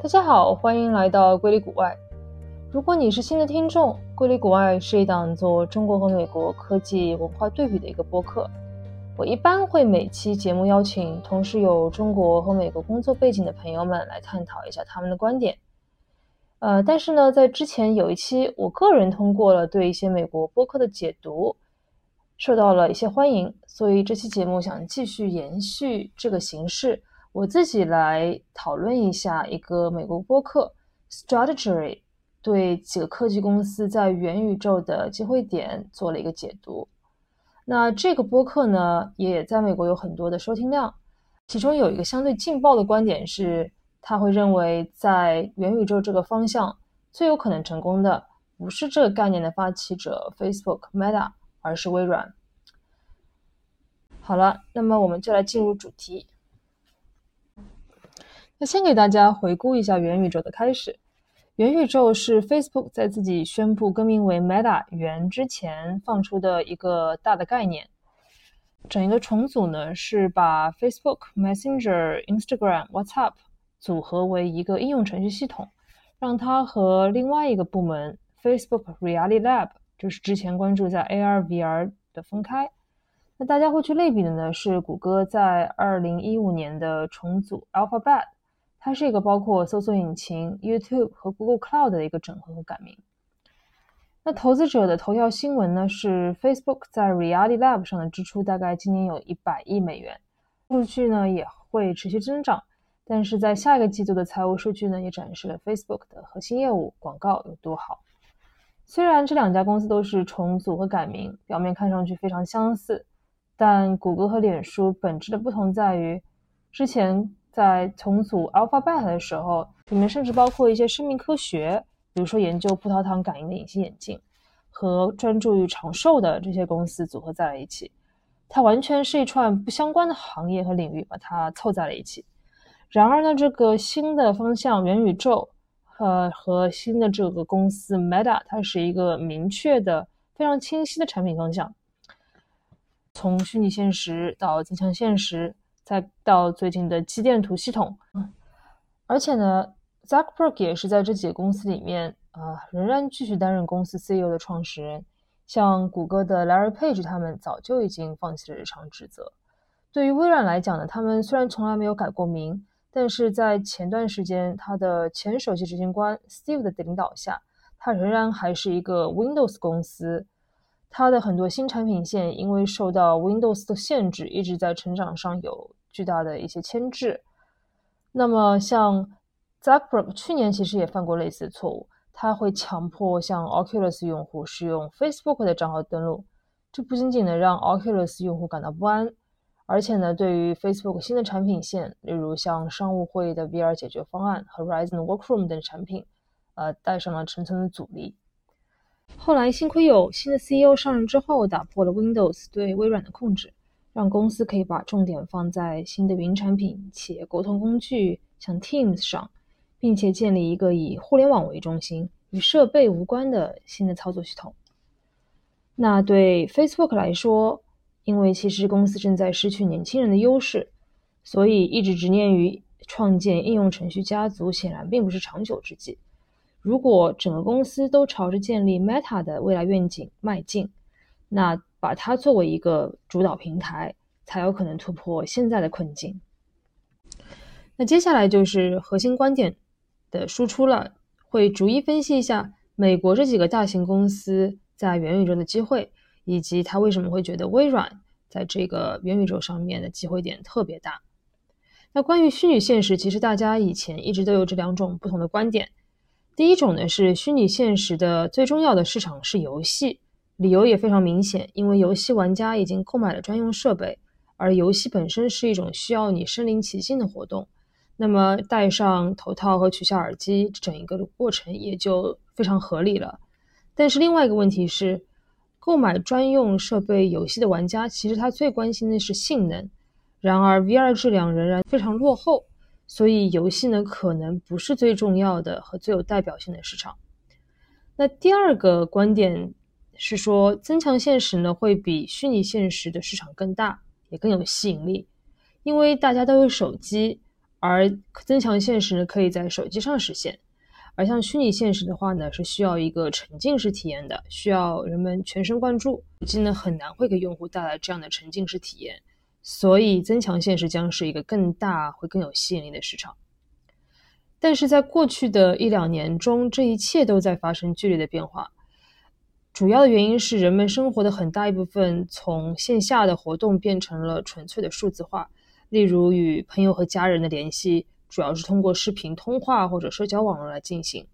大家好，欢迎来到归里谷外。如果你是新的听众，归里谷外是一档做中国和美国科技文化对比的一个播客。我一般会每期节目邀请同时有中国和美国工作背景的朋友们来探讨一下他们的观点。呃，但是呢，在之前有一期，我个人通过了对一些美国播客的解读，受到了一些欢迎，所以这期节目想继续延续这个形式。我自己来讨论一下一个美国播客 Strategy 对几个科技公司在元宇宙的机会点做了一个解读。那这个播客呢，也在美国有很多的收听量。其中有一个相对劲爆的观点是，他会认为在元宇宙这个方向最有可能成功的不是这个概念的发起者 Facebook Meta，而是微软。好了，那么我们就来进入主题。那先给大家回顾一下元宇宙的开始。元宇宙是 Facebook 在自己宣布更名为 Meta 元之前放出的一个大的概念。整一个重组呢，是把 Facebook、Messenger、Instagram、WhatsApp 组合为一个应用程序系统，让它和另外一个部门 Facebook Reality Lab，就是之前关注在 AR、VR 的分开。那大家会去类比的呢，是谷歌在2015年的重组 Alphabet。它是一个包括搜索引擎、YouTube 和 Google Cloud 的一个整合和改名。那投资者的头条新闻呢是 Facebook 在 Reality Lab 上的支出大概今年有一百亿美元，数据呢也会持续增长。但是在下一个季度的财务数据呢也展示了 Facebook 的核心业务广告有多好。虽然这两家公司都是重组和改名，表面看上去非常相似，但谷歌和脸书本质的不同在于之前。在重组 Alphabet 的时候，里面甚至包括一些生命科学，比如说研究葡萄糖感应的隐形眼镜，和专注于长寿的这些公司组合在了一起。它完全是一串不相关的行业和领域把它凑在了一起。然而呢，这个新的方向元宇宙，和和新的这个公司 Meta，它是一个明确的、非常清晰的产品方向。从虚拟现实到增强现实。再到最近的机电图系统，而且呢，Zuckerberg 也是在这几个公司里面，呃，仍然继续担任公司 CEO 的创始人。像谷歌的 Larry Page 他们早就已经放弃了日常职责。对于微软来讲呢，他们虽然从来没有改过名，但是在前段时间，他的前首席执行官 Steve 的领导下，他仍然还是一个 Windows 公司。他的很多新产品线因为受到 Windows 的限制，一直在成长上有。巨大的一些牵制。那么，像 Zuckerberg 去年其实也犯过类似的错误，他会强迫像 Oculus 用户使用 Facebook 的账号登录，这不仅仅能让 Oculus 用户感到不安，而且呢，对于 Facebook 新的产品线，例如像商务会议的 VR 解决方案和 Horizon Workroom 等产品，呃，带上了层层的阻力。后来，幸亏有新的 CEO 上任之后，打破了 Windows 对微软的控制。让公司可以把重点放在新的云产品、企业沟通工具，像 Teams 上，并且建立一个以互联网为中心、与设备无关的新的操作系统。那对 Facebook 来说，因为其实公司正在失去年轻人的优势，所以一直执念于创建应用程序家族，显然并不是长久之计。如果整个公司都朝着建立 Meta 的未来愿景迈进，那把它作为一个主导平台，才有可能突破现在的困境。那接下来就是核心观点的输出了，会逐一分析一下美国这几个大型公司在元宇宙的机会，以及他为什么会觉得微软在这个元宇宙上面的机会点特别大。那关于虚拟现实，其实大家以前一直都有这两种不同的观点。第一种呢是虚拟现实的最重要的市场是游戏。理由也非常明显，因为游戏玩家已经购买了专用设备，而游戏本身是一种需要你身临其境的活动，那么戴上头套和取下耳机，整一个的过程也就非常合理了。但是另外一个问题是，购买专用设备游戏的玩家，其实他最关心的是性能，然而 VR 质量仍然非常落后，所以游戏呢可能不是最重要的和最有代表性的市场。那第二个观点。是说，增强现实呢会比虚拟现实的市场更大，也更有吸引力，因为大家都有手机，而增强现实呢可以在手机上实现。而像虚拟现实的话呢，是需要一个沉浸式体验的，需要人们全神贯注，手机呢很难会给用户带来这样的沉浸式体验。所以，增强现实将是一个更大、会更有吸引力的市场。但是在过去的一两年中，这一切都在发生剧烈的变化。主要的原因是人们生活的很大一部分从线下的活动变成了纯粹的数字化。例如，与朋友和家人的联系主要是通过视频通话或者社交网络来进行。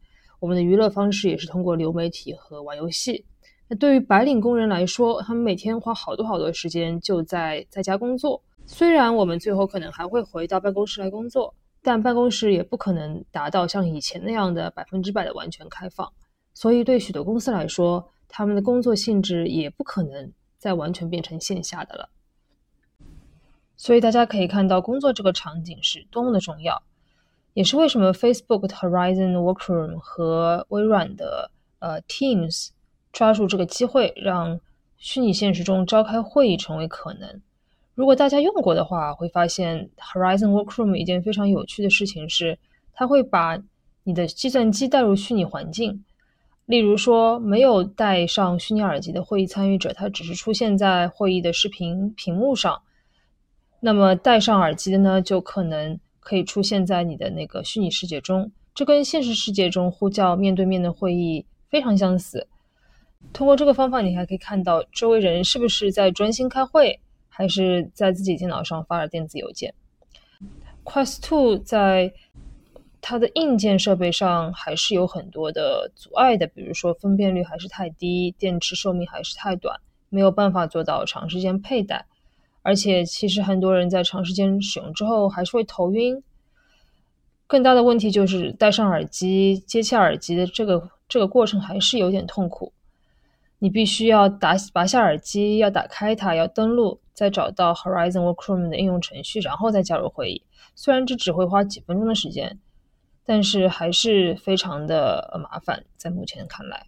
我们的娱乐方式也是通过流媒体和玩游戏。那对于白领工人来说，他们每天花好多好多时间就在在家工作。虽然我们最后可能还会回到办公室来工作。但办公室也不可能达到像以前那样的百分之百的完全开放，所以对许多公司来说，他们的工作性质也不可能再完全变成线下的了。所以大家可以看到，工作这个场景是多么的重要，也是为什么 Facebook 的 Horizon Workroom 和微软的呃 Teams 抓住这个机会，让虚拟现实中召开会议成为可能。如果大家用过的话，会发现 Horizon Workroom 一件非常有趣的事情是，它会把你的计算机带入虚拟环境。例如说，没有戴上虚拟耳机的会议参与者，他只是出现在会议的视频屏幕上。那么戴上耳机的呢，就可能可以出现在你的那个虚拟世界中。这跟现实世界中呼叫面对面的会议非常相似。通过这个方法，你还可以看到周围人是不是在专心开会。还是在自己电脑上发了电子邮件。Quest Two 在它的硬件设备上还是有很多的阻碍的，比如说分辨率还是太低，电池寿命还是太短，没有办法做到长时间佩戴。而且，其实很多人在长时间使用之后还是会头晕。更大的问题就是戴上耳机、接下耳机的这个这个过程还是有点痛苦。你必须要打拔下耳机，要打开它，要登录。再找到 Horizon Workroom 的应用程序，然后再加入会议。虽然这只会花几分钟的时间，但是还是非常的麻烦。在目前看来，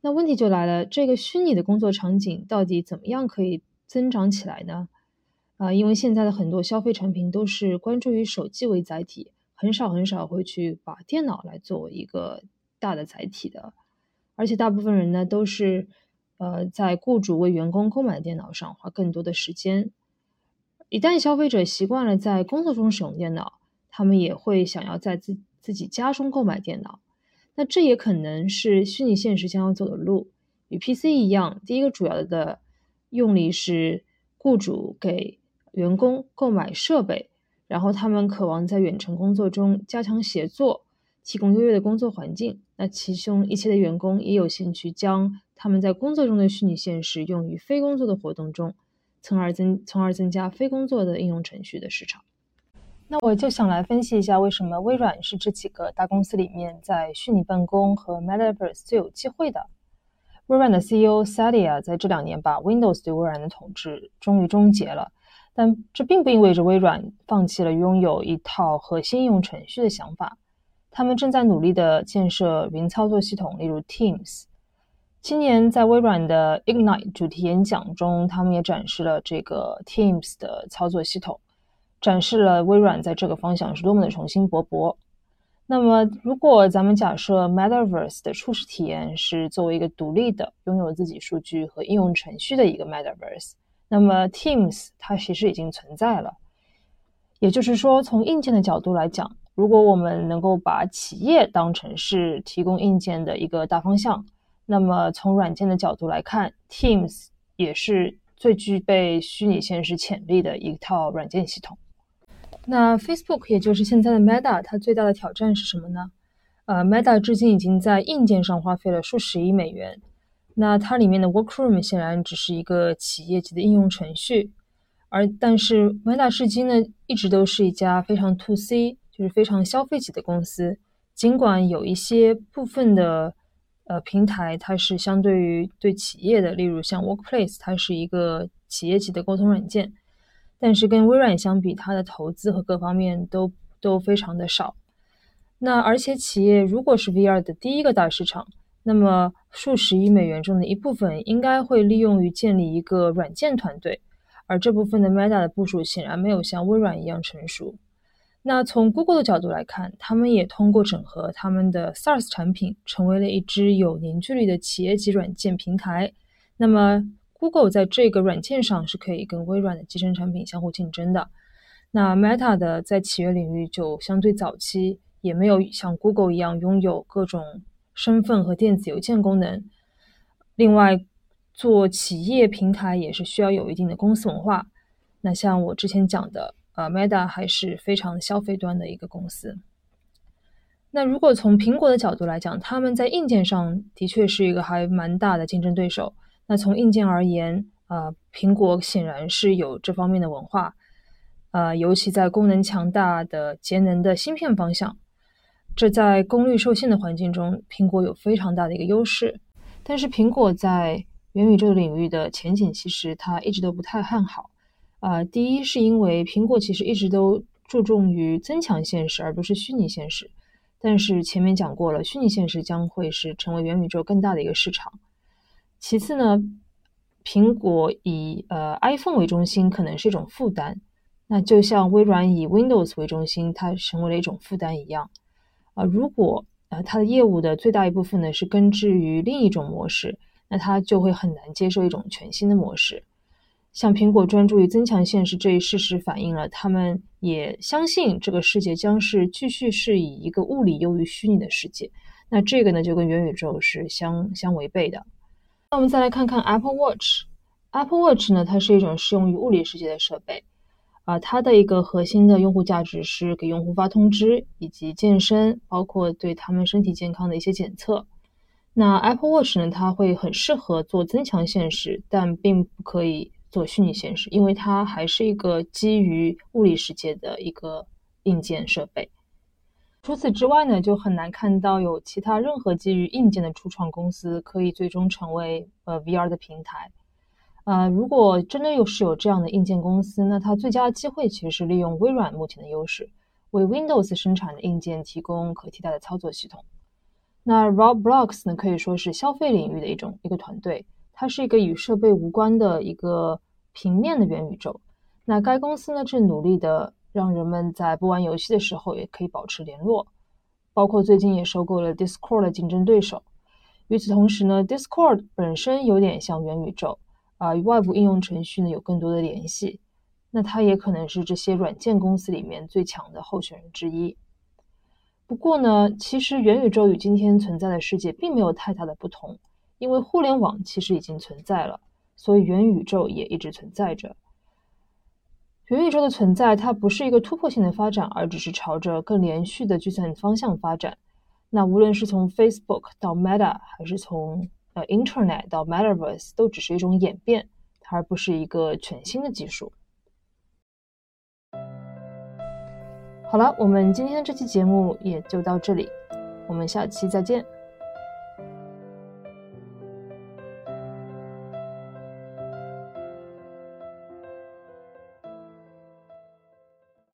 那问题就来了：这个虚拟的工作场景到底怎么样可以增长起来呢？啊，因为现在的很多消费产品都是关注于手机为载体，很少很少会去把电脑来作为一个大的载体的，而且大部分人呢都是。呃，在雇主为员工购买电脑上花更多的时间。一旦消费者习惯了在工作中使用电脑，他们也会想要在自自己家中购买电脑。那这也可能是虚拟现实将要走的路。与 PC 一样，第一个主要的用力是雇主给员工购买设备，然后他们渴望在远程工作中加强协作，提供优越的工作环境。那其中一些的员工也有兴趣将他们在工作中的虚拟现实用于非工作的活动中，从而增从而增加非工作的应用程序的市场。那我就想来分析一下，为什么微软是这几个大公司里面在虚拟办公和 Metaverse 最有机会的。微软的 CEO Satya 在这两年把 Windows 对微软的统治终于终结了，但这并不意味着微软放弃了拥有一套核心应用程序的想法。他们正在努力的建设云操作系统，例如 Teams。今年在微软的 Ignite 主题演讲中，他们也展示了这个 Teams 的操作系统，展示了微软在这个方向是多么的雄心勃勃。那么，如果咱们假设 Metaverse 的初始体验是作为一个独立的、拥有自己数据和应用程序的一个 Metaverse，那么 Teams 它其实已经存在了。也就是说，从硬件的角度来讲，如果我们能够把企业当成是提供硬件的一个大方向。那么从软件的角度来看，Teams 也是最具备虚拟现实潜力的一套软件系统。那 Facebook 也就是现在的 Meta，它最大的挑战是什么呢？呃，Meta 至今已经在硬件上花费了数十亿美元。那它里面的 Workroom 显然只是一个企业级的应用程序，而但是 Meta 至今呢一直都是一家非常 To C，就是非常消费级的公司。尽管有一些部分的呃，平台它是相对于对企业的，例如像 Workplace，它是一个企业级的沟通软件，但是跟微软相比，它的投资和各方面都都非常的少。那而且企业如果是 VR 的第一个大市场，那么数十亿美元中的一部分应该会利用于建立一个软件团队，而这部分的 Meta 的部署显然没有像微软一样成熟。那从 Google 的角度来看，他们也通过整合他们的 SaaS 产品，成为了一支有凝聚力的企业级软件平台。那么 Google 在这个软件上是可以跟微软的集成产品相互竞争的。那 Meta 的在企业领域就相对早期，也没有像 Google 一样拥有各种身份和电子邮件功能。另外，做企业平台也是需要有一定的公司文化。那像我之前讲的。呃，Meta 还是非常消费端的一个公司。那如果从苹果的角度来讲，他们在硬件上的确是一个还蛮大的竞争对手。那从硬件而言，呃，苹果显然是有这方面的文化，呃，尤其在功能强大的节能的芯片方向，这在功率受限的环境中，苹果有非常大的一个优势。但是苹果在元宇宙领域的前景，其实它一直都不太看好。啊，第一是因为苹果其实一直都注重于增强现实，而不是虚拟现实。但是前面讲过了，虚拟现实将会是成为元宇宙更大的一个市场。其次呢，苹果以呃 iPhone 为中心可能是一种负担，那就像微软以 Windows 为中心，它成为了一种负担一样。啊，如果呃它的业务的最大一部分呢是根植于另一种模式，那它就会很难接受一种全新的模式。像苹果专注于增强现实这一事实，反映了他们也相信这个世界将是继续是以一个物理优于虚拟的世界。那这个呢，就跟元宇宙是相相违背的。那我们再来看看 Apple Watch。Apple Watch 呢，它是一种适用于物理世界的设备。啊，它的一个核心的用户价值是给用户发通知，以及健身，包括对他们身体健康的一些检测。那 Apple Watch 呢，它会很适合做增强现实，但并不可以。做虚拟现实，因为它还是一个基于物理世界的一个硬件设备。除此之外呢，就很难看到有其他任何基于硬件的初创公司可以最终成为呃 VR 的平台。呃，如果真的有是有这样的硬件公司，那它最佳的机会其实是利用微软目前的优势，为 Windows 生产的硬件提供可替代的操作系统。那 Roblox 呢，可以说是消费领域的一种一个团队。它是一个与设备无关的一个平面的元宇宙。那该公司呢正努力的让人们在不玩游戏的时候也可以保持联络，包括最近也收购了 Discord 的竞争对手。与此同时呢，Discord 本身有点像元宇宙啊，与外部应用程序呢有更多的联系。那它也可能是这些软件公司里面最强的候选人之一。不过呢，其实元宇宙与今天存在的世界并没有太大的不同。因为互联网其实已经存在了，所以元宇宙也一直存在着。元宇宙的存在，它不是一个突破性的发展，而只是朝着更连续的计算方向发展。那无论是从 Facebook 到 Meta，还是从呃 Internet 到 Metaverse，都只是一种演变，而不是一个全新的技术。好了，我们今天这期节目也就到这里，我们下期再见。